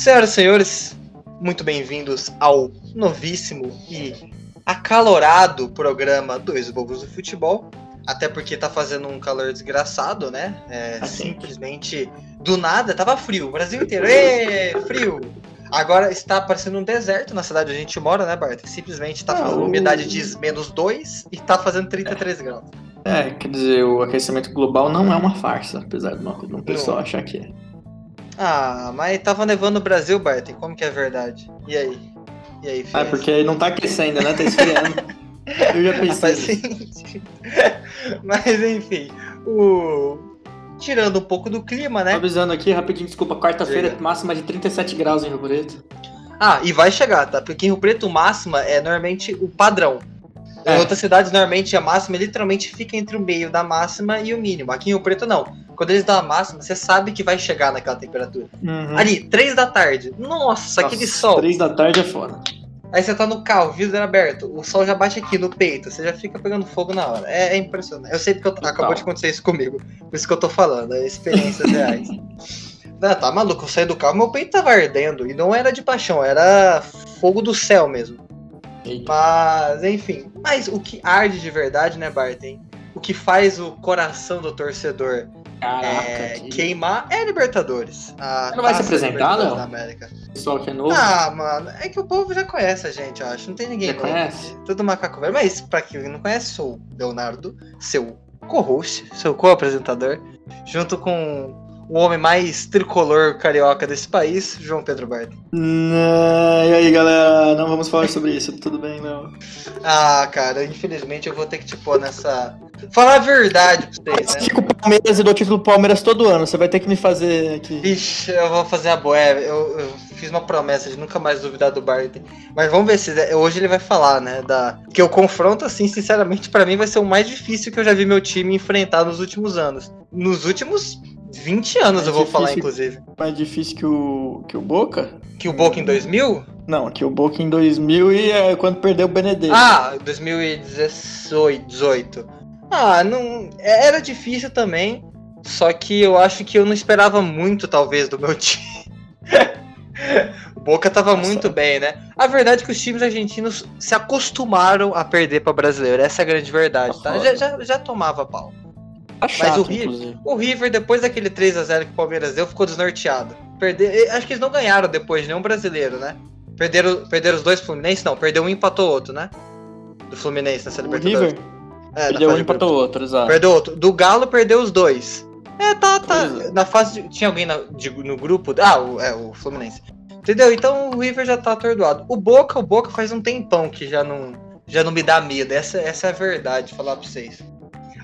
Senhoras e senhores, muito bem-vindos ao novíssimo e acalorado programa Dois Bobos do Futebol. Até porque tá fazendo um calor desgraçado, né? É, Assim. simplesmente do nada, tava frio, o Brasil inteiro, ê, frio! Agora está parecendo um deserto na cidade onde a gente mora, né, Bart? Simplesmente tá fazendo o- umidade de menos 2 e tá fazendo 33 graus. É, quer dizer, o aquecimento global não é uma farsa, apesar de um pessoal Não. achar que é. Ah, mas tava nevando no Brasil, Bart, como que é verdade? E aí? E aí, Ah, filho? porque aí não tá aquecendo, né? Tá esfriando. Eu já Ah, pensei. Mas enfim, o... tirando um pouco do clima, Tô né? avisando aqui, rapidinho, desculpa, quarta-feira, máxima de 37 graus em Rio Preto. Ah, e vai chegar, tá? Porque em Rio Preto máxima é normalmente o padrão. Em É. outras cidades, normalmente a máxima literalmente fica entre o meio da máxima e o mínimo. Aqui em Rio Preto, não. Quando eles dão a máxima, você sabe que vai chegar naquela temperatura. Uhum. Ali, três da tarde. Nossa, aquele sol. Três da tarde é foda. Aí você tá no carro, vidro aberto, o sol já bate aqui no peito, você já fica pegando fogo na hora. É, é impressionante. Eu sei porque eu- acabou de acontecer isso comigo. Por isso que eu tô falando, é experiências reais. Não, tá maluco, eu saí do carro, meu peito tava ardendo. E não era de paixão, era fogo do céu mesmo. Eita. Mas, enfim. Mas o que arde de verdade, né, Barton? O que faz o coração do torcedor Caraca, é, que queimar é Libertadores. Você não vai se apresentar, Léo? América. pessoal que é novo. Ah, mano, é que o povo já conhece a gente, eu acho. Não tem ninguém Já conhece? Tudo macaco velho. Mas pra quem não conhece, sou o Leonardo, seu co-host, seu co-apresentador, junto com o homem mais tricolor carioca desse país, João Pedro Barton. Não, e aí, galera? Não vamos falar sobre isso, tudo bem, não? Ah, cara, infelizmente eu vou ter que te pôr nessa. Falar a verdade pra vocês, né? Fico Palmeiras e dou título do Palmeiras todo ano, você vai ter que me fazer aqui. Ixi, eu vou fazer a boa. É, Eu, eu fiz uma promessa de nunca mais duvidar do Barton. Mas vamos ver se hoje ele vai falar, né? Da... Que o confronto, assim, sinceramente, pra mim vai ser o mais difícil que eu já vi meu time enfrentar nos últimos anos. Nos últimos 20 anos, É eu vou falar, difícil. inclusive. Mais difícil que o, que o Boca? Que o Boca em 2000? Não, que o Boca em 2000 e é quando perdeu o Benedetto. Ah, 2018. 18. Ah, não. Era difícil também. Só que eu acho que eu não esperava muito, talvez, do meu time. o Boca tava Nossa. muito bem, né? A verdade é que os times argentinos se acostumaram a perder pra brasileiro. Essa é a grande verdade, tá? Já, já, já tomava pau. Tá chato, o Rio- inclusive. O River, depois daquele 3 a 0 que o Palmeiras deu, ficou desnorteado. Perder, eh, acho que eles não ganharam depois, nenhum brasileiro, né? Perderam, perderam os dois Fluminense? Não, perdeu um e empatou o outro, né? Do Fluminense nessa O Libertadores. River É, na perdeu um e empatou o outro, exato. Perdeu outro. Do Galo perdeu os dois. É, tá, tá. É. Na fase de, Tinha alguém na- de- no grupo. Ah, o, é, o Fluminense. Entendeu? Então o River já tá atordoado. O Boca, o Boca faz um tempão que já não, já não me dá medo. Essa, essa é a verdade, falar pra vocês.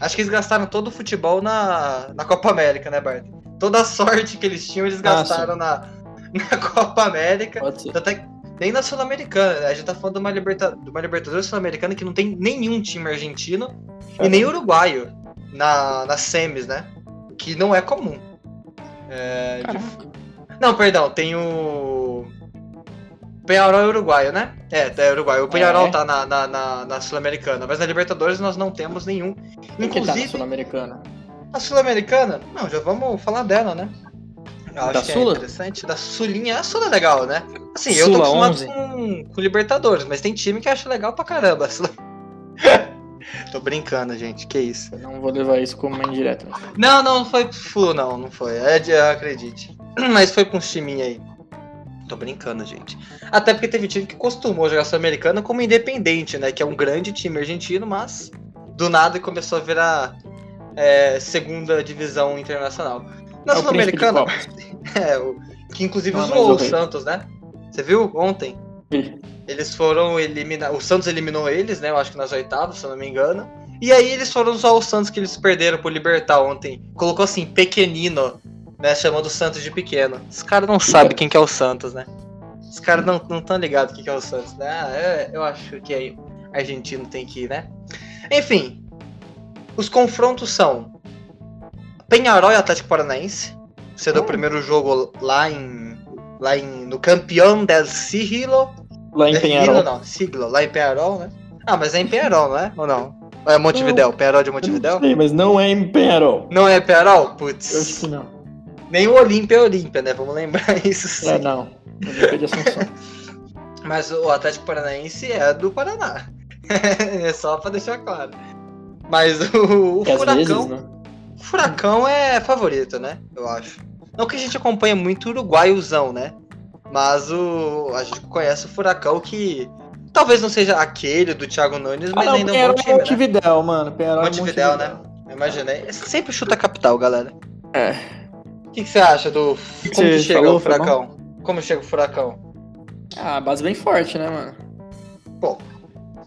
Acho que eles gastaram todo o futebol na, na Copa América, né, Bart? Toda a sorte que eles tinham, eles Ah, gastaram na, na Copa América. Pode ser. Até nem na Sul-Americana, né? A gente tá falando de uma, liberta... de uma Libertadores Sul-Americana que não tem nenhum time argentino e nem uruguaio na, nas semis, né? Que não é comum. É, de-. Não, perdão, tem o. Penharol é uruguaio, né? É, é uruguaio. O Penharol É. tá na, na, na, na Sul-Americana, mas na Libertadores nós não temos nenhum. Quem que tá na Inclusive, Sul-Americana? a Sul-Americana, não, já vamos falar dela, né? Eu acho Da que Sula? é interessante. Da Sulinha, a Sula é legal, né? Assim, eu tô Sula acostumado 11. com, com Libertadores, mas tem time que acha legal pra caramba. Sula. tô brincando, gente, que isso. Eu não vou levar isso como uma indireta. Não, não, não foi pro Flu, não, não foi. É acredite. Mas foi com uns timinhos aí. Tô brincando, gente. Até porque teve time que costumou jogar Sul-Americana como independente, né? Que é um grande time argentino, mas do nada começou a virar é, segunda divisão internacional. Na É Sul-Americana, é, o, que inclusive Ah, mas zoou o. Santos, né? Você viu ontem? Vi. Eles foram eliminar. O Santos eliminou eles, né? Eu acho que nas oitavas, se eu não me engano. E aí eles foram usar o Santos que eles perderam pro Libertar ontem. Colocou assim, pequenino, né? Chamando o Santos de pequeno. Os caras não sabem quem que é o Santos, né? Os caras não não tão ligados quem que é o Santos, né? Ah, é, eu acho que aí argentino tem que ir, né? Enfim, os confrontos são Penharol e Atlético Paranaense. Sendo o Oh. primeiro jogo lá em. Lá em. No campeão del Siglo. Lá em Penharol. Siglo não, Siglo, lá em Penharol, né? Ah, mas é em Penharol, não é? Ou não? Ou é Montevidéu? Penharol de Eu Montevidéu? Não sei, mas não é em Penharol. Não é Penharol? Eu acho Putz. que não. Nem o Olímpia é Olímpia, né? Vamos lembrar isso sim. É, não. Olímpia de Assunção. Mas o Atlético Paranaense é do Paraná. é só pra deixar claro. Mas o, o Furacão. vezes, né? O Furacão é favorito, né? Eu acho. Não que a gente acompanha muito o uruguaiozão, né? Mas o. A gente conhece o Furacão que. Talvez não seja aquele do Thiago Nunes, Ah, mas não, ainda é um bom é time, né? Mano. Penharol é Montevidéu, né? Eu imaginei. Sempre chuta a capital, galera. É. O que, que você acha do. que Como que chega falou, o Furacão? Como chega o Furacão? Ah, base bem forte, né, mano? Bom.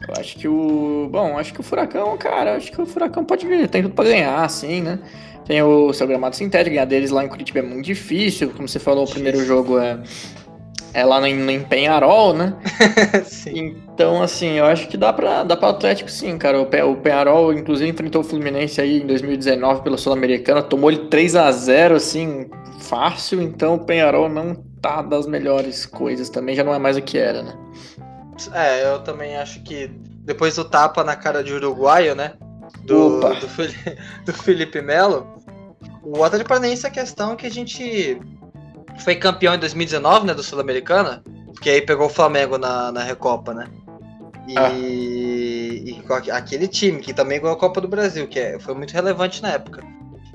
Eu acho que o. Bom, acho que o Furacão, cara, acho que o Furacão pode vir. Tem tudo pra ganhar, assim, né? Tem o seu gramado sintético, ganhar deles lá em Curitiba é muito difícil. Como você falou, o primeiro jogo é, é lá em, em Penharol, né? Então, assim, eu acho que dá pra, dá pra Atlético sim, cara. O, Pe- o Penharol, inclusive, enfrentou o Fluminense aí em 2019 pela Sul-Americana, tomou ele 3 a 0 assim, fácil. Então, o Penharol não tá das melhores coisas também, já não é mais o que era, né? É, eu também acho que depois do tapa na cara de uruguaio, né? Do, do, do Felipe Melo, o Atlético Paranaense a questão é que a gente foi campeão em 2019, né, do Sul-Americana, porque aí pegou o Flamengo na, na Recopa, né? E, Ah. e aquele time que também ganhou a Copa do Brasil, que é- foi muito relevante na época.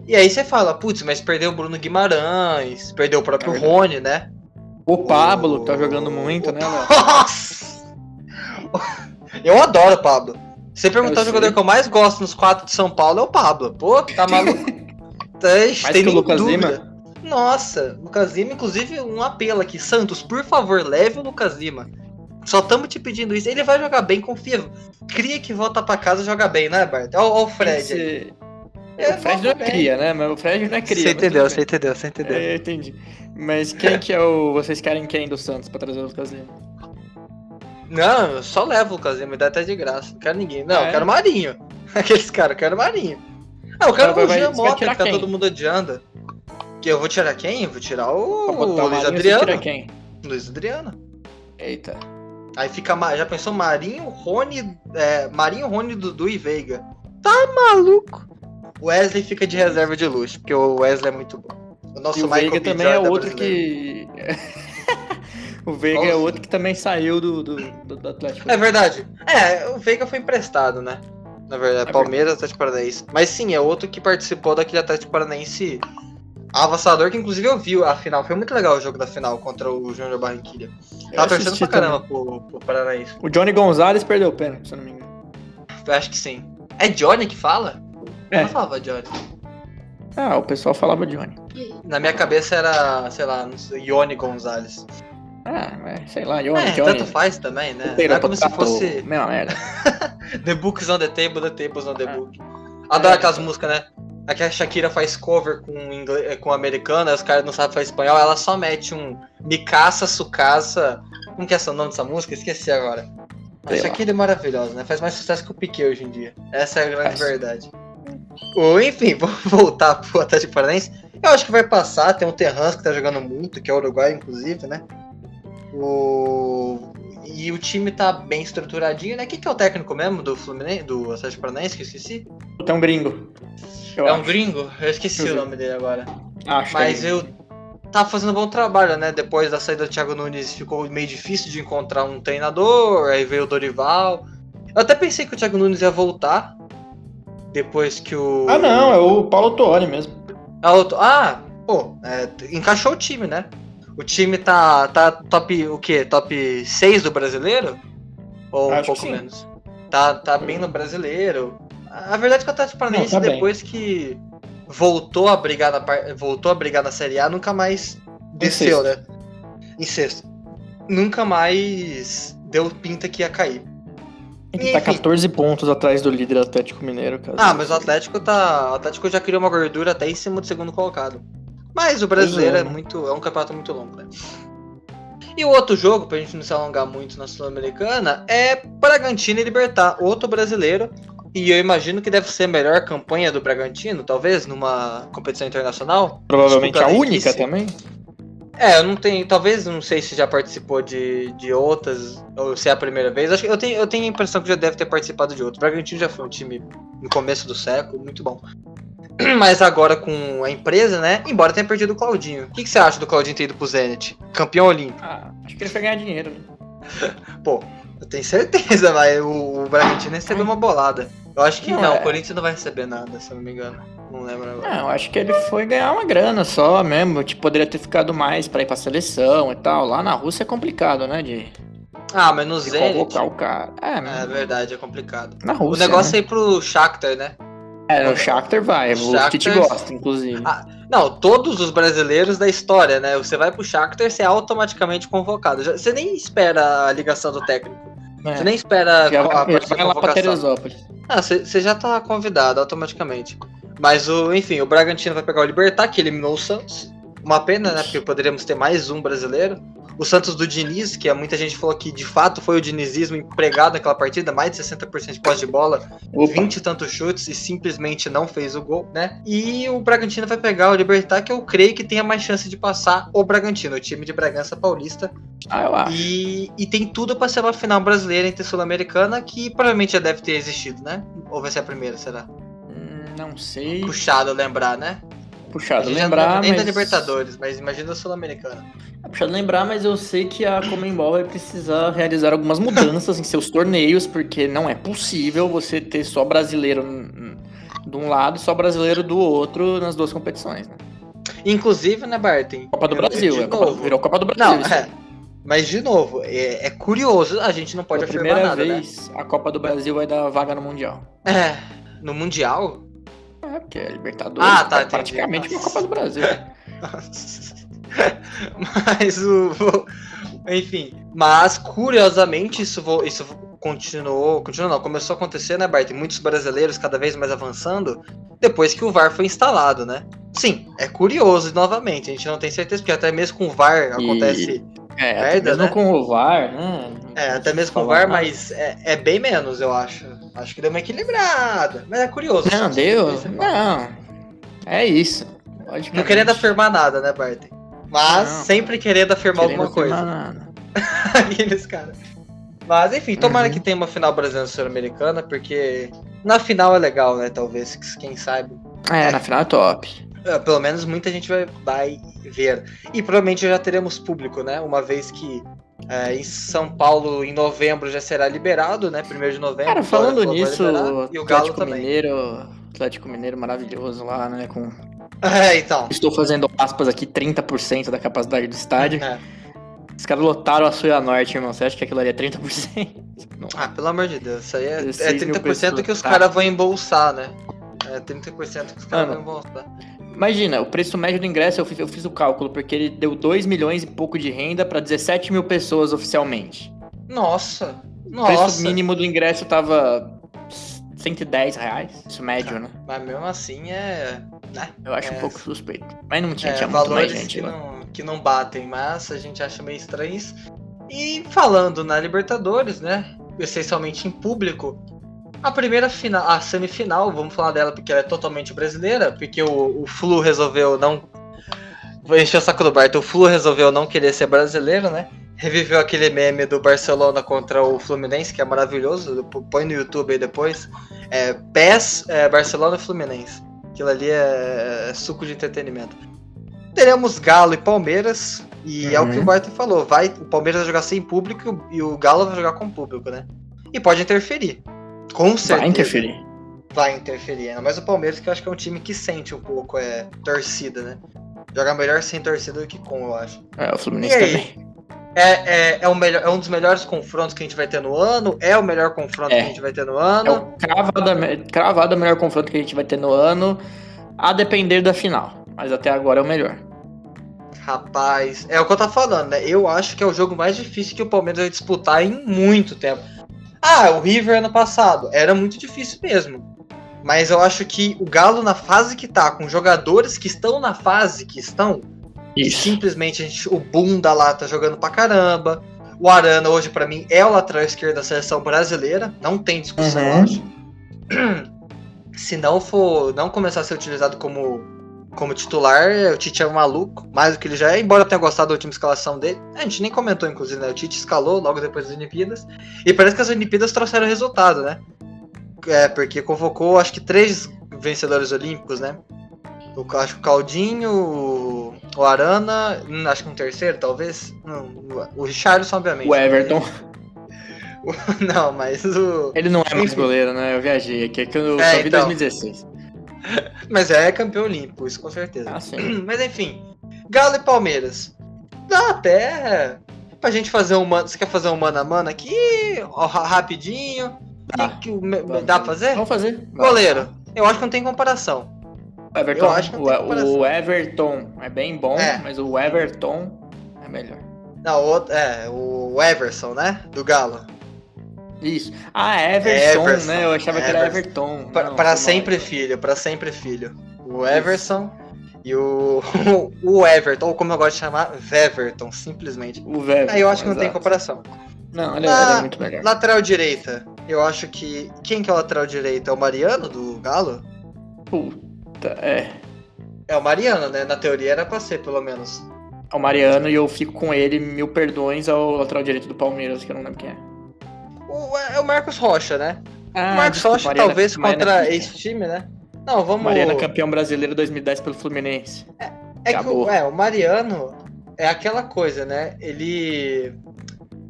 E aí você fala, putz, mas perdeu o Bruno Guimarães, perdeu o próprio É. Rony, né? O Pablo, que tá jogando muito, né, Léo? Nossa! Eu adoro o Pablo. Você perguntar o jogador que eu mais gosto nos quatro de São Paulo é o Pablo. Pô, tá maluco? Tem, Mais tem que o Lucas dúvida. Lima? Nossa, Lucas Lima, inclusive um apelo aqui. Santos, por favor, leve o Lucas Lima. Só estamos te pedindo isso. Ele vai jogar bem, confia. Cria que volta pra casa e joga bem, né, Bart? Olha o Fred. Esse- É, o Fred não é cria, né? Mas o Fred não é cria. Você entendeu, você entendeu, você entendeu. É, eu entendi. Mas quem que é o. Vocês querem quem do Santos pra trazer o Lucas Lima? Não, eu só levo o Lucas Lima, me dá até de graça. Não quero ninguém. Não, Ah, eu é? quero Marinho. Aqueles caras, eu quero Marinho. Ah, eu quero o Jean Mota, que tá quem? todo mundo odiando. Que eu vou tirar quem? Vou tirar o, o Luiz Marinho, Adriano. tira quem? Luiz Adriano. Eita. Aí fica. Já pensou Marinho, Rony. É, Marinho, Rony, Dudu e Veiga. Tá maluco? O Wesley fica de reserva de luxo, porque o Wesley é muito bom. O nosso E o Michael Veiga B. também é Jordan outro brasileiro. que. o Veiga é Nossa. outro que também saiu do, do, do- do Atlético. É verdade. É, o Veiga foi emprestado, né? Na verdade, É Palmeiras, Atlético Paranaense. Mas sim, é outro que participou daquele Atlético Paranaense avassalador, que inclusive eu vi a final. Foi muito legal o jogo da final contra o Júnior Barranquilha. Eu Tava torcendo pra caramba pro, pro Paranaense. O Johnny Gonzalez perdeu o pênalti, se eu não me engano. Eu acho que sim. É Johnny que fala? Eu É. não falava Johnny. Ah, o pessoal falava Johnny. Na minha cabeça era, sei lá, não sei, Ione Gonzalez. Ah, é, sei lá, Johnny, É, Johnny. tanto faz também, né? Não é como se fosse Mesma merda. The Books on the Table, The Tables on the É. Book. Adoro É. aquelas músicas, né? Aqui a Shakira faz cover com, inglês, com americano, aí os caras não sabem falar espanhol, ela só mete um Mikasa, Sukasa. Como que é o nome dessa música? Esqueci agora. A Sei lá. Shakira é maravilhosa, né? Faz mais sucesso que o Piquet hoje em dia. Essa é a grande Faz. verdade. Ou, enfim, vamos voltar pro Atlético Paranaense. Eu acho que vai passar, tem o Terrans que tá jogando muito, que é o Uruguai, inclusive, né? O... E o time tá bem estruturadinho, né? Quem que é o técnico mesmo do Fluminense, do Atlético Paranaense, que eu esqueci? Tem um gringo. Eu é um acho. gringo? Eu esqueci eu o nome dele agora. Acho que Mas é eu tava fazendo um bom trabalho, né? Depois da saída do Thiago Nunes ficou meio difícil de encontrar um treinador, aí veio o Dorival. Eu até pensei que o Thiago Nunes ia voltar. Depois que o. Ah, não, é o Paulo Tuori mesmo. Ah, outro- ah, pô, é, encaixou o time, né? O time tá, tá top, o quê? Top 6 do brasileiro? Ou um Acho que pouco sim. menos? Tá, tá bem no brasileiro. A verdade é que o Atlético Paranaense, tá bem. depois que voltou a brigar na par- voltou a brigar na Série A, nunca mais desceu, né? Em sexto. Nunca mais deu pinta que ia cair. Tem que tá Enfim. 14 pontos atrás do líder Atlético Mineiro, cara. Ah, mas o Atlético tá. O Atlético já criou uma gordura até em cima do segundo colocado. Mas o brasileiro é é, muito. É um campeonato muito longo, né? E o outro jogo, pra gente não se alongar muito na Sul-Americana, é Bragantino e Libertar, outro brasileiro. E eu imagino que deve ser a melhor campanha do Bragantino, talvez, numa competição internacional. Provavelmente a única também. É, eu não tenho. Talvez, não sei se já participou de, de outras, ou se é a primeira vez. Acho que eu tenho, eu tenho a impressão que já deve ter participado de outras. O Bragantino já foi um time no começo do século, muito bom. Mas agora com a empresa, né? Embora tenha perdido o Claudinho. O que, que você acha do Claudinho ter ido pro Zenit? Campeão olímpico. Ah, acho que ele foi ganhar dinheiro. Né? Pô, eu tenho certeza, mas o, o Bragantino recebeu uma bolada. Eu acho que não, não é. o Corinthians não vai receber nada, se eu não me engano. Não lembro agora. Não, eu acho que ele foi ganhar uma grana só mesmo. Tipo, poderia ter ficado mais pra ir pra seleção e tal. Lá na Rússia é complicado, né? De ah, mas no Zenit... o cara. É, é verdade, é complicado. Na Rússia, o negócio né? é ir pro Shakhtar, né? É, no Shakhtar vai, o Shakhtar... Tite gosta, inclusive. Ah, não, todos os brasileiros da história, né? Você vai pro Shakhtar, você é automaticamente convocado. Você nem espera a ligação do técnico. É. Você nem espera já a, vai, vai lá pra Teresópolis. Ah, você já tá convidado automaticamente. Mas, o, enfim, o Bragantino vai pegar o Libertar, que eliminou o Santos. Uma pena, né? Porque poderíamos ter mais um brasileiro. O Santos do Diniz, que muita gente falou que de fato foi o dinizismo empregado naquela partida, mais de 60% de posse de bola, Opa. 20 e tantos chutes e simplesmente não fez o gol, né? E o Bragantino vai pegar o Libertar, que eu creio que tenha mais chance de passar o Bragantino, o time de Bragança Paulista. Ah, eu acho. E, e tem tudo para ser uma final brasileira entre Sul-Americana, que provavelmente já deve ter existido, né? Ou vai ser a primeira, será? Hum, não sei. Puxado lembrar, né? Puxado lembrar, nem mas... da Libertadores, mas imagina a Sul-Americana. É puxado lembrar, mas eu sei que a Comembol vai precisar realizar algumas mudanças em seus torneios, porque não é possível você ter só brasileiro de um lado e só brasileiro do outro nas duas competições, né? Inclusive, né, Barton? Copa do Brasil, é Copa, virou Copa do Brasil. Não, é. Mas, de novo, é, é, curioso, a gente não pode Pela afirmar primeira nada, né? vez, né? a Copa do Brasil vai dar vaga no Mundial. É, no Mundial? Porque é Libertadores. Ah, tá. É praticamente uma Copa do Brasil. mas o. Enfim. Mas, curiosamente, isso, isso continuou. Continuou não, começou a acontecer, né, Bart? Muitos brasileiros cada vez mais avançando depois que o VAR foi instalado, né? Sim, é curioso novamente. A gente não tem certeza, porque até mesmo com o VAR acontece. É, merda, mesmo né? com o VAR, né? É, até mesmo com o VAR, mas é, é, bem menos, eu acho. Acho que deu uma equilibrada. Mas é curioso. Não, deu. Não. É isso. Não querendo afirmar nada, né, Bart? Mas não. sempre querendo afirmar querendo alguma coisa. Nada. Aqueles caras. Mas enfim, tomara uhum. que tenha uma final brasileira sul-americana, porque na final é legal, né? Talvez, quem sabe. É, é. na final é top. É, pelo menos muita gente vai, vai ver. E provavelmente já teremos público, né? Uma vez que é, em São Paulo, em novembro, já será liberado, né? Primeiro de novembro. Cara, falando nisso, e o Galo também. Mineiro, Atlético Mineiro maravilhoso lá, né? Com... É, então. Estou fazendo aspas aqui, 30% da capacidade do estádio. É. Os caras lotaram a Suia Norte, irmão. Você acha que aquilo ali é 30%? Não. Ah, pelo amor de Deus. Isso aí é, é 30% que os caras vão embolsar, né? É 30% que os caras vão embolsar. Imagina, o preço médio do ingresso, eu fiz, eu fiz o cálculo, porque ele deu 2 milhões e pouco de renda para 17 mil pessoas oficialmente. Nossa! O preço mínimo do ingresso tava 110 reais, isso médio, né? Mas mesmo assim é. Né? Eu acho é... um pouco suspeito. Mas não tinha, é, tinha muito mais gente. Que não, que não batem, mas a gente acha meio estranho isso. E falando na Libertadores, né? Essencialmente em público, a primeira final, a semifinal, vamos falar dela porque ela é totalmente brasileira, porque o, o Flu resolveu não. Vou encher o saco do Barto. O Flu resolveu não querer ser brasileiro, né? Reviveu aquele meme do Barcelona contra o Fluminense, que é maravilhoso. Põe no YouTube aí depois. É PES, é, Barcelona e Fluminense. Aquilo ali é, é suco de entretenimento. Teremos Galo e Palmeiras. E uhum. é o que o uhum. Barton falou. Vai, o Palmeiras vai jogar sem público e o Galo vai jogar com público, né? E pode interferir. Com certeza. Vai interferir. Vai interferir. Mas o Palmeiras, que eu acho que é um time que sente um pouco é, torcida, né? Joga melhor sem torcida do que com, eu acho. É, o Fluminense também. É, é, é, o melhor, é um dos melhores confrontos que a gente vai ter no ano? É o melhor confronto é. que a gente vai ter no ano? É o cravado, cravado o melhor confronto que a gente vai ter no ano, a depender da final. Mas até agora é o melhor. Rapaz, é o que eu tô falando, né? Eu acho que é o jogo mais difícil que o Palmeiras vai disputar em muito tempo. Ah, o River ano passado. Era muito difícil mesmo. Mas eu acho que o Galo, na fase que tá, com jogadores que estão na fase que estão, Isso. simplesmente a gente, o Bunda lá tá jogando pra caramba. O Arana hoje, para mim, é o lateral esquerdo da seleção brasileira. Não tem discussão, uhum. Se não for. não começar a ser utilizado como como titular, o Tite é um maluco, mais do que ele já é, embora eu tenha gostado da última escalação dele. A gente nem comentou, inclusive, né? O Tite escalou logo depois das Olimpíadas. E parece que as Olimpíadas trouxeram resultado, né? É, porque convocou, acho que três vencedores olímpicos, né? O, acho que o Caldinho, o, Arana, hum, acho que um terceiro, talvez. Não, o Richardson, obviamente. O Everton. Não, mas o. Ele não é mais goleiro, né? Eu viajei aqui, é que eu é, só vi então... 2016. Mas é campeão olímpico, isso com certeza. Ah. Mas enfim, Galo e Palmeiras. Dá até pra gente fazer um mano. Você quer fazer um mano a mano aqui? Ó, rapidinho. Dá. Que, que, dá pra fazer? Vamos fazer. Goleiro. Eu acho que não tem comparação. O Everton, o, o, Everton é bem bom, é. mas o Everton é melhor. Não, o, é, o Everson, né? Do Galo. Isso. Ah, Everson, Everson né? Eu achava Everson. que era Everton. Para sempre filho, para sempre filho. O Everson e o, o Everton, ou como eu gosto de chamar, Veverton, simplesmente. O Veverton. Aí eu acho que não exato. tem comparação. Não, ele, Na, ele é muito melhor. Lateral direita, eu acho que. Quem que é o lateral direito? É o Mariano do Galo? Puta, é. É o Mariano, né? Na teoria era pra ser, pelo menos. É o Mariano e eu fico com ele, mil perdões ao lateral direito do Palmeiras, que eu não lembro quem é. O, é o Marcos Rocha, né? Ah, o Marcos Rocha, Mariana, talvez, Mariana, contra esse time, né? Não, vamos. Mariano campeão brasileiro 2010 pelo Fluminense. É, é que o, é, o Mariano é aquela coisa, né? Ele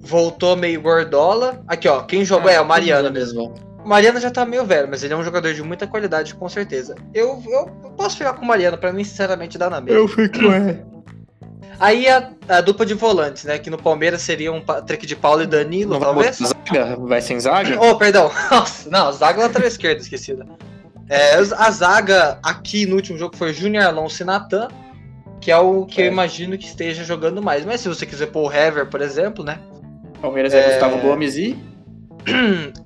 voltou meio gordola. Aqui, ó, quem jogou ah, é o Mariano mesmo. O Mariano já tá meio velho, mas ele é um jogador de muita qualidade, com certeza. Eu, eu posso ficar com o Mariano, pra mim, sinceramente, dá na mesma. Eu fico, é. Aí a, a, dupla de volantes, né? Que no Palmeiras seria um Patrick de Paulo e Danilo, não talvez. Zaga? Vai sem zaga? Oh, perdão. Nossa, não, zaga lateral esquerda, esquecida. É, a zaga aqui no último jogo foi Júnior Alonso e Natan, que é o que é. eu imagino que esteja jogando mais. Mas se você quiser pôr o Hever, por exemplo, né? Palmeiras é, é Gustavo Gomes e.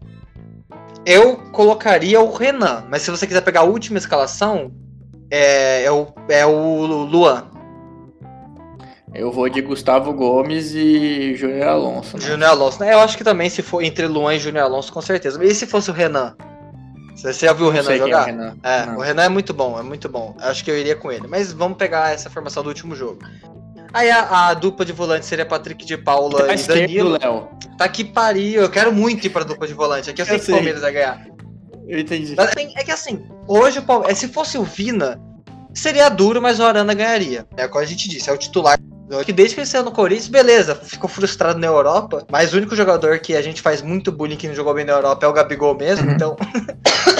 Eu colocaria o Renan, mas se você quiser pegar a última escalação, é, é, o, é o Luan. Eu vou de Gustavo Gomes e Júnior Alonso. Né? Júnior Alonso, né? Eu acho que também se for entre Luan e Júnior Alonso, com certeza. E se fosse o Renan? Você já viu o Renan jogar? É, o Renan. é o Renan é muito bom, é muito bom. Acho que eu iria com ele. Mas vamos pegar essa formação do último jogo. Aí a, a dupla de volante seria Patrick de Paula tá e Danilo. Léo. Tá que pariu, eu quero muito ir pra dupla de volante. Aqui eu sei eu que o Palmeiras vai ganhar. Eu entendi. Mas, assim, é que assim, hoje o Palmeiras, se fosse o Vina, seria duro, mas o Arana ganharia. É como a gente disse, é o titular que desde que ele saiu no Corinthians, beleza, ficou frustrado na Europa, mas o único jogador que a gente faz muito bullying que não jogou bem na Europa é o Gabigol mesmo, uhum. então.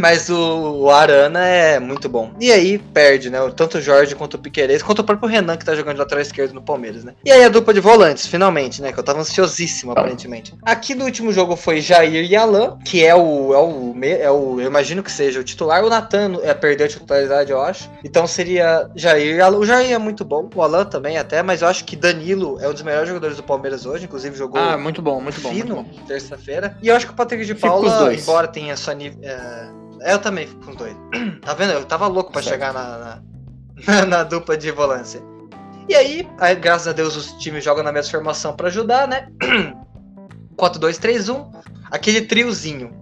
Mas o, o, Arana é muito bom. E aí perde, né? Tanto o Jorge quanto o Piqueires, quanto o próprio Renan, que tá jogando de lateral esquerdo no Palmeiras, né? E aí a dupla de volantes, finalmente, né? Que eu tava ansiosíssimo, aparentemente. Aqui no último jogo foi Jair e Alain, que é o. É o, é o eu imagino que seja o titular. O Natan é, perdeu a titularidade, eu acho. Então seria Jair e Alain. O Jair é muito bom, o Alain também até, mas eu acho que Danilo é um dos melhores jogadores do Palmeiras hoje, inclusive jogou. Ah, muito bom, muito bom. Fino, terça-feira. E eu acho que o Patrick de Paula, embora tenha sua. É, eu também fico com os dois. Tá vendo? Eu tava louco pra certo. chegar na, na, na, dupla de volância. E aí, aí, graças a Deus, os times jogam na mesma formação para ajudar, né? 4-2-3-1. Aquele triozinho.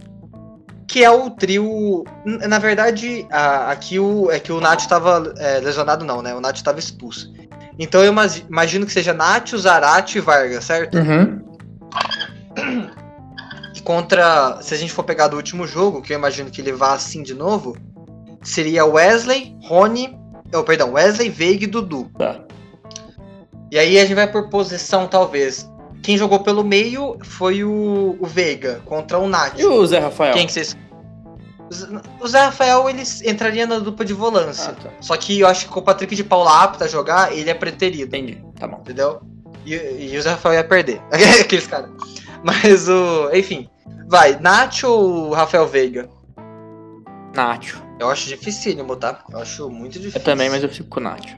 Que é o trio. Na verdade, a, aqui o, é que o Nath tava é, lesionado, não, né? O Nath tava expulso. Então eu imagino que seja Nath, Zarate e Vargas, certo? Uhum. contra. Se a gente for pegar do último jogo, que eu imagino que ele vá assim de novo, seria Wesley, Rony. Oh, perdão, Wesley, Veiga e Dudu. Tá. E aí a gente vai por posição, talvez. Quem jogou pelo meio foi o, o Veiga contra o Nath. E o Zé Rafael? Quem que vocês. O Zé Rafael ele entraria na dupla de volância. Ah, tá. Só que eu acho que com o Patrick de Paula apto a jogar, ele é preterido. Entendi, tá bom. Entendeu? E, e o Zé Rafael ia perder. Aqueles caras. Mas o. Enfim. Vai, Nacho ou Rafael Veiga? Nacho. Eu acho dificílimo, tá? Eu acho muito difícil. Eu também, mas eu fico com o Nacho.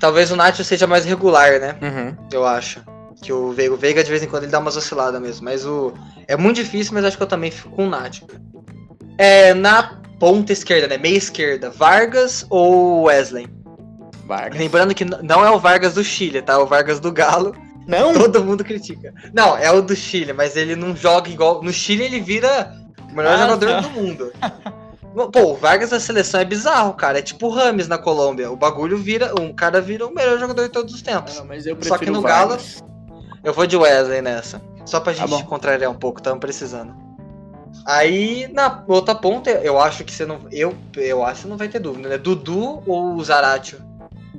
Talvez o Nacho seja mais regular, né? Uhum. Eu acho. Que o Veiga, o Veiga de vez em quando ele dá umas osciladas mesmo. Mas o. É muito difícil, mas acho que eu também fico com o Nacho. É, na ponta esquerda, né? Meia esquerda, Vargas ou Wesley? Vargas. Lembrando que não é o Vargas do Chile, tá? É o Vargas do Galo. Não? Todo mundo critica. Não, é o do Chile, mas ele não joga igual. No Chile ele vira o melhor ah, jogador tá. do mundo. Pô, o Vargas da seleção é bizarro, cara. É tipo o Rames na Colômbia. O bagulho vira. Um cara vira o melhor jogador de todos os tempos. Não, mas eu Só que no Galo. Eu vou de Wesley nessa. Só pra tá gente tá contrariar um pouco, tamo precisando. Aí, na outra ponta, eu acho que você não. Eu, eu acho que não vai ter dúvida, né? Dudu ou Zaratio?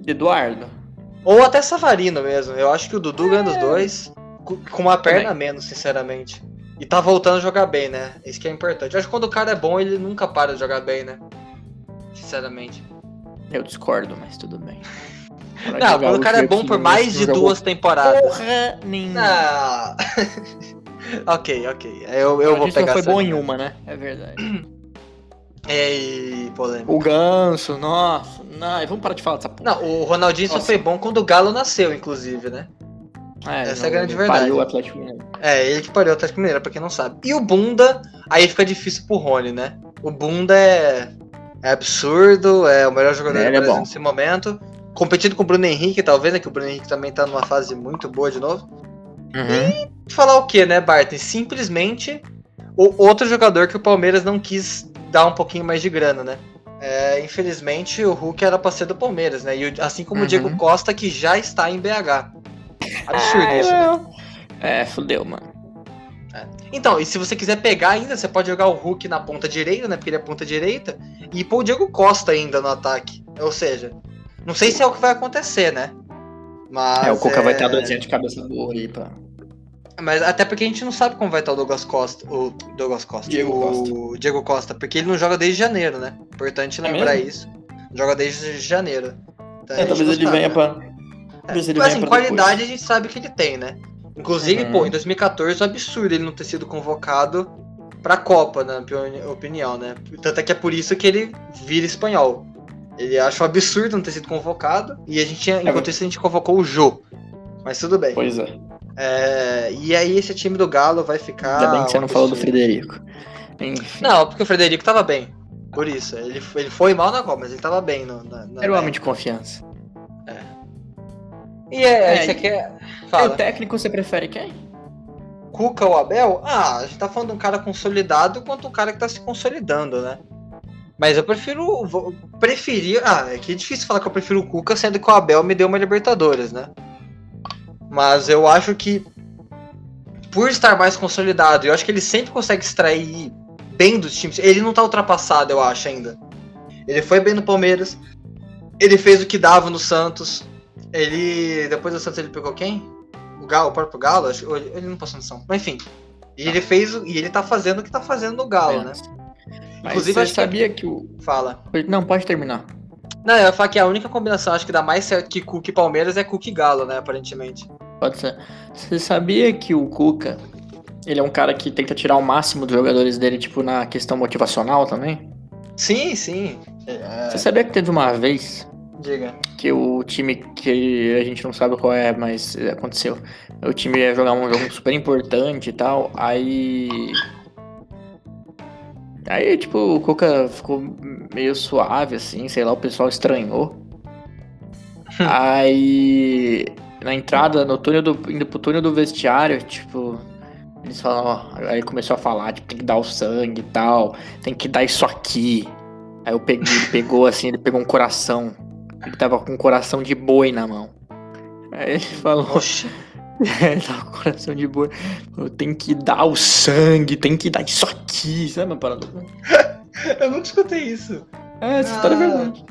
Eduardo. Ou até Savarino mesmo. Eu acho que o Dudu ganha dos dois. co- Com uma perna a menos, sinceramente. E tá voltando a jogar bem, né? Isso que é importante. Eu acho que quando o cara é bom, ele nunca para de jogar bem, né? Sinceramente. Eu discordo, mas tudo bem. Não, quando o cara é bom por mais de não jogou duas temporadas. Porra nenhuma. Ah. ok, ok. Eu, eu vou gente só pegar foi essa bom em uma, né? É verdade. Ei, polêmica. O Ganso, nossa. Não, vamos parar de falar dessa porra. Não, o Ronaldinho só Nossa. foi bom quando o Galo nasceu, inclusive, né? essa é a grande verdade. Pariu o Atlético Mineiro. É, ele que pariu o Atlético Mineiro, pra quem não sabe. E o Bunda, aí fica difícil pro Rony, né? O Bunda é, é absurdo, é o melhor jogador É, do é Brasil bom. nesse momento. Competindo com o Bruno Henrique, talvez, né? Que o Bruno Henrique também tá numa fase muito boa de novo. Uhum. Falar o que, né, Barton? Simplesmente o outro jogador que o Palmeiras não quis dar um pouquinho mais de grana, né? É, infelizmente o Hulk era pra ser do Palmeiras, né? E assim como Uhum. o Diego Costa, que já está em BH. Absurdo Ah, isso, né? não. É, fudeu, mano. Então, e se você quiser pegar ainda, você pode jogar o Hulk na ponta direita, né? Porque ele é ponta direita, e pôr o Diego Costa ainda no ataque. Ou seja, não sei se é o que vai acontecer, né? Mas. é, o Cuca vai ter a é- dorzinha de cabeça boa aí, pá. Mas até porque a gente não sabe como vai estar o Douglas Costa. O Douglas Costa. Diego o Diego Costa, porque ele não joga desde janeiro, né? Importante É lembrar mesmo? isso. Joga desde janeiro. Então, É, gente talvez ele sabe, venha né? pra. É, talvez ele mas, assim, pra qualidade a gente sabe que ele tem, né? Inclusive, Uhum. pô, em 2014 é um absurdo ele não ter sido convocado pra Copa, na minha opinião, né? Tanto é que é por isso que ele vira espanhol. Ele acha um absurdo não ter sido convocado. E a gente tinha, enquanto isso, a gente convocou o Jô. Mas tudo bem. Pois é. É, e aí esse time do Galo vai ficar. Ainda bem que você não falou do. Frederico. Enfim. Não, porque o Frederico tava bem. Por isso. Ele, ele foi mal na Copa, mas ele tava bem. No, na, na- Era o homem de confiança. E é, É, você quer. E Fala. o técnico você prefere quem? Cuca ou Abel? Ah, a gente tá falando de um cara consolidado quanto um cara que tá se consolidando, né? Mas eu prefiro. vou- Preferir. Ah, é que é difícil falar que eu prefiro o Cuca, sendo que o Abel me deu uma Libertadores, né? Mas eu acho que. Por estar mais consolidado, eu acho que ele sempre consegue extrair bem dos times. Ele não tá ultrapassado, eu acho, ainda. Ele foi bem no Palmeiras. Ele fez o que dava no Santos. Ele. Depois do Santos ele pegou quem? O Galo, o próprio Galo? Acho, ele, não passou no São. Mas enfim. E ele fez. o- E ele tá fazendo o que tá fazendo no Galo, né? Mas Inclusive, você acho que- sabia que o. Fala. Não, pode terminar. Não, eu ia falar que a única combinação acho que dá mais certo que Cook e Palmeiras é Cook e Galo, né? Aparentemente. Pode ser. Você sabia que o Cuca, ele é um cara que tenta tirar o máximo dos jogadores dele, tipo, na questão motivacional também? Sim, sim. É, Você sabia que teve uma vez diga. que o time que a gente não sabe qual é, mas aconteceu. O time ia jogar um jogo super importante e tal, aí. Aí, tipo, o Cuca ficou meio suave, assim, sei lá, o pessoal estranhou. aí, na entrada, no túnel do, indo pro túnel do vestiário, tipo, eles falam, ó, aí começou a falar, tipo, tem que dar o sangue e tal, tem que dar isso aqui. Aí eu peguei, ele pegou assim, ele pegou um coração. Ele tava com um coração de boi na mão. Aí ele falou, Oxi. Ele tava com um coração de boi. Falou, tem que dar o sangue, tem que dar isso aqui, sabe, uma parada? Eu nunca escutei isso. É, essa história é Ah. verdade.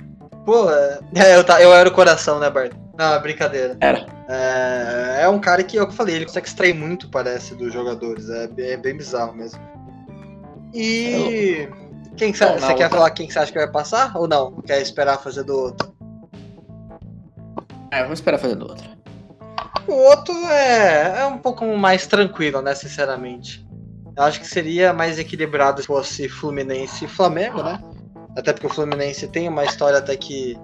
Pô, é, é, eu, tá, eu era o coração, né, Bart? Não, é brincadeira. Era. É, é um cara que, é o que eu falei, ele consegue extrair muito, parece, dos jogadores. É, bem- é bem bizarro mesmo. E. Quem que você, Não, você na quer falar quem que você acha que vai passar? Ou não? Quer esperar fazer do outro? É, vamos esperar fazendo outra. O outro é, é um pouco mais tranquilo, né, sinceramente. Eu acho que seria mais equilibrado se fosse Fluminense e Flamengo, né? Até porque o Fluminense tem uma história até que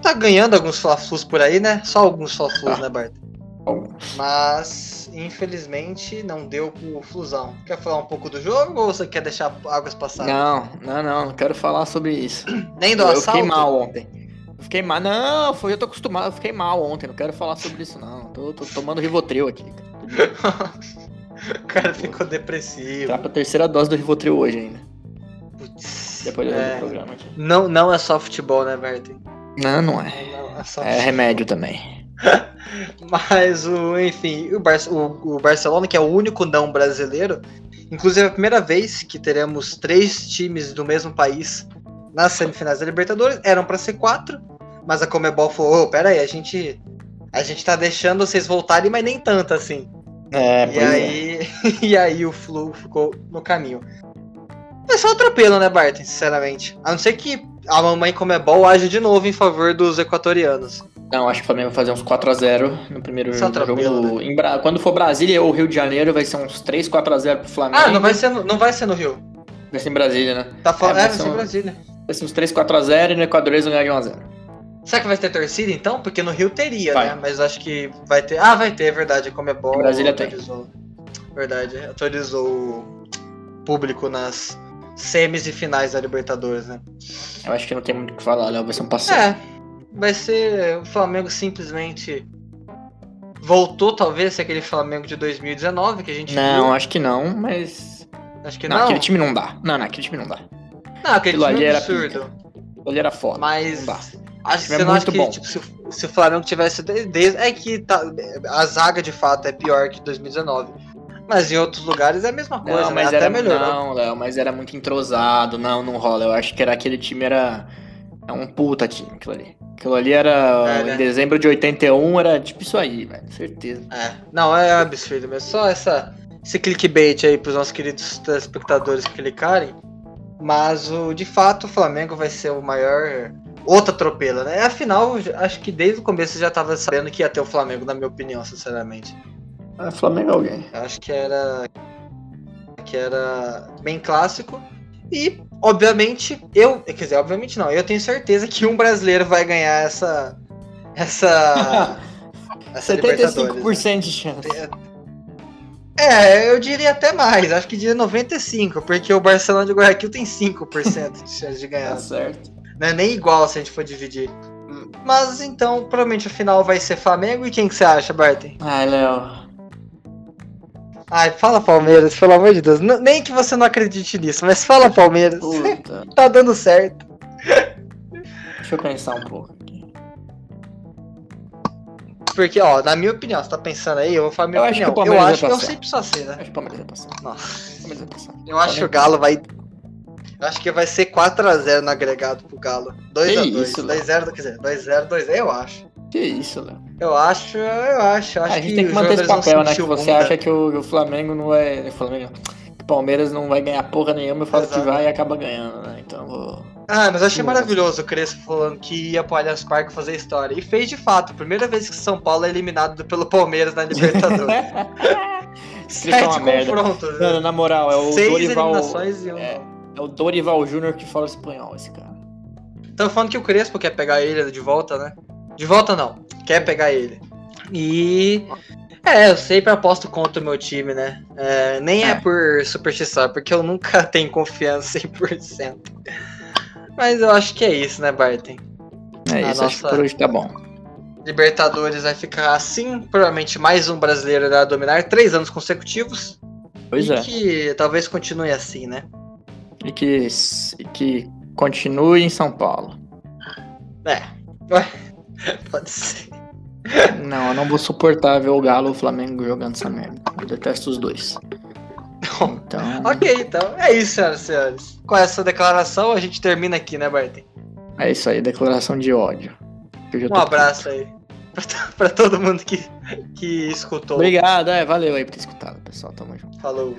tá ganhando alguns Fla-Flus por aí, né? Só alguns Fla-Flus, Ah. né, Bart? Mas, infelizmente, não deu pro Flusão. Quer falar um pouco do jogo ou você quer deixar águas passar? Não, não, não, não quero falar sobre isso. Nem do Eu assalto? fiquei mal ontem. Eu fiquei mal. Não, foi, eu tô acostumado, eu fiquei mal ontem, não quero falar sobre isso não. Tô, tô tomando Rivotril aqui. o cara ficou depressivo. Tá pra terceira dose do Rivotril hoje ainda. Putz, Depois do é, programa aqui. não, não é só futebol, né, Bart? Não, não é. Não, é só É remédio também. Mas o, enfim, o, Bar o, o, Barcelona, que é o único não brasileiro, inclusive é a primeira vez que teremos três times do mesmo país nas semifinais da Libertadores, eram para ser quatro, mas a Comebol falou: oh, pera aí, a gente, a gente tá deixando vocês voltarem, mas nem tanto assim. É, e aí, é. e aí o Flu ficou no caminho. É só atropelo, né, Barton? Sinceramente. A não ser que a mamãe Comebol age de novo em favor dos equatorianos. Não, acho que o Flamengo vai fazer uns 4x0 no primeiro Só jogo. Né? Bra... Quando for Brasília ou Rio de Janeiro, vai ser uns 3, 4x0 pro Flamengo. Ah, não vai ser no, não vai ser no Rio. Vai ser em Brasília, né? Tá falando, é, é vai ser em Brasília. Vai ser uns 3, 4x0 e no Equador eles vão ganhar de 1x0. Será que vai ter torcida então? Porque no Rio teria, vai. né? Mas acho que vai ter. Ah, vai ter, é verdade. Como é bom. Em Brasília autorizou. tem. Verdade, autorizou o público nas semis e finais da Libertadores, né? Eu acho que não tem muito o que falar, Léo. Vai ser um passeio. É, vai ser o Flamengo simplesmente voltou talvez ser aquele Flamengo de 2019 que a gente Não, viu. acho que não, mas acho que não. não. Aquele time não dá. Não, não, aquele time não dá. Não, aquele Aquilo time é absurdo. Era ali era foda. Mas acho que você é não acha que tipo, se, se, o Flamengo tivesse desde é que tá, a zaga de fato é pior que 2019. Mas em outros lugares é a mesma coisa, não, mas né? era, até melhor. Não, Léo, mas era muito entrosado. Não, não rola. Eu acho que era aquele time era é um puta time, aquilo ali. Aquilo ali era. É, né? Em dezembro de 81 era tipo isso aí, velho. Certeza. É. Não, é absurdo mesmo. Só essa, esse clickbait aí pros nossos queridos telespectadores clicarem. Mas o de fato o Flamengo vai ser o maior. Outra atropela, né? Afinal, acho que desde o começo já tava sabendo que ia ter o Flamengo, na minha opinião, sinceramente. É, Flamengo é alguém. Acho que era. Que era bem clássico. E, obviamente, eu. Quer dizer, obviamente não, eu tenho certeza que um brasileiro vai ganhar essa. Essa. essa 75% né? de chance. É, eu diria até mais, acho que diria 95%, porque o Barcelona de Guayaquil tem 5% de chance de ganhar. Tá certo. Não é nem igual se a gente for dividir. Mas então, provavelmente o final vai ser Flamengo. E quem que você acha, Barton? Ai, Léo. Ai, fala Palmeiras, pelo amor de Deus. N nem que você não acredite nisso, mas fala Palmeiras. Puta. tá dando certo. Deixa eu pensar um pouco. Porque, ó, na minha opinião, você tá pensando aí, eu vou falar minha eu opinião. Acho que o eu acho que eu sempre só sei, né? Acho que o Palmeiras vai passar. Nossa. Palmeiras vai passar. Eu acho que o Galo vai. Eu acho que vai ser 4x0 no agregado pro Galo. 2x2. 2x0, quer dizer, 2x0, 2x0 eu acho. Que isso, Léo. Eu acho, eu acho. Eu acho a gente tem que manter esse papel, né? Que você acha que o, o, Flamengo não é. O Flamengo. O Palmeiras não vai ganhar porra nenhuma, eu falo Exato. que vai e acaba ganhando, né? Então vou. Ah, mas eu achei maravilhoso o Crespo falando que ia pro Allianz Parque fazer história. E fez de fato. Primeira vez que São Paulo é eliminado pelo Palmeiras na Libertadores. Sete confrontos. Né? Não, na moral, é o Seis Dorival. E um... é, é, o Dorival Júnior que fala espanhol, esse cara. Estão falando que o Crespo quer pegar ele de volta, né? De volta não. Quer pegar ele. E. É, eu sempre aposto contra o meu time, né? É, nem é. é por superstição, porque eu nunca tenho confiança 100%. Mas eu acho que é isso, né, Barton? É isso, nossa... acho que por hoje tá bom. Libertadores vai ficar assim, provavelmente mais um brasileiro irá dominar três anos consecutivos. Pois e é. que talvez continue assim, né? E que, e que continue em São Paulo. É. Pode ser. Não, eu não vou suportar ver o Galo ou o Flamengo jogando essa merda. Eu detesto os dois. Então... ok, então é isso, senhoras e senhores. Com essa declaração, a gente termina aqui, né, Bartem? É isso aí, declaração de ódio. Um abraço aí pra, pra, todo mundo que, que escutou. Obrigado, é, valeu aí por ter escutado, pessoal. Tamo junto. Falou.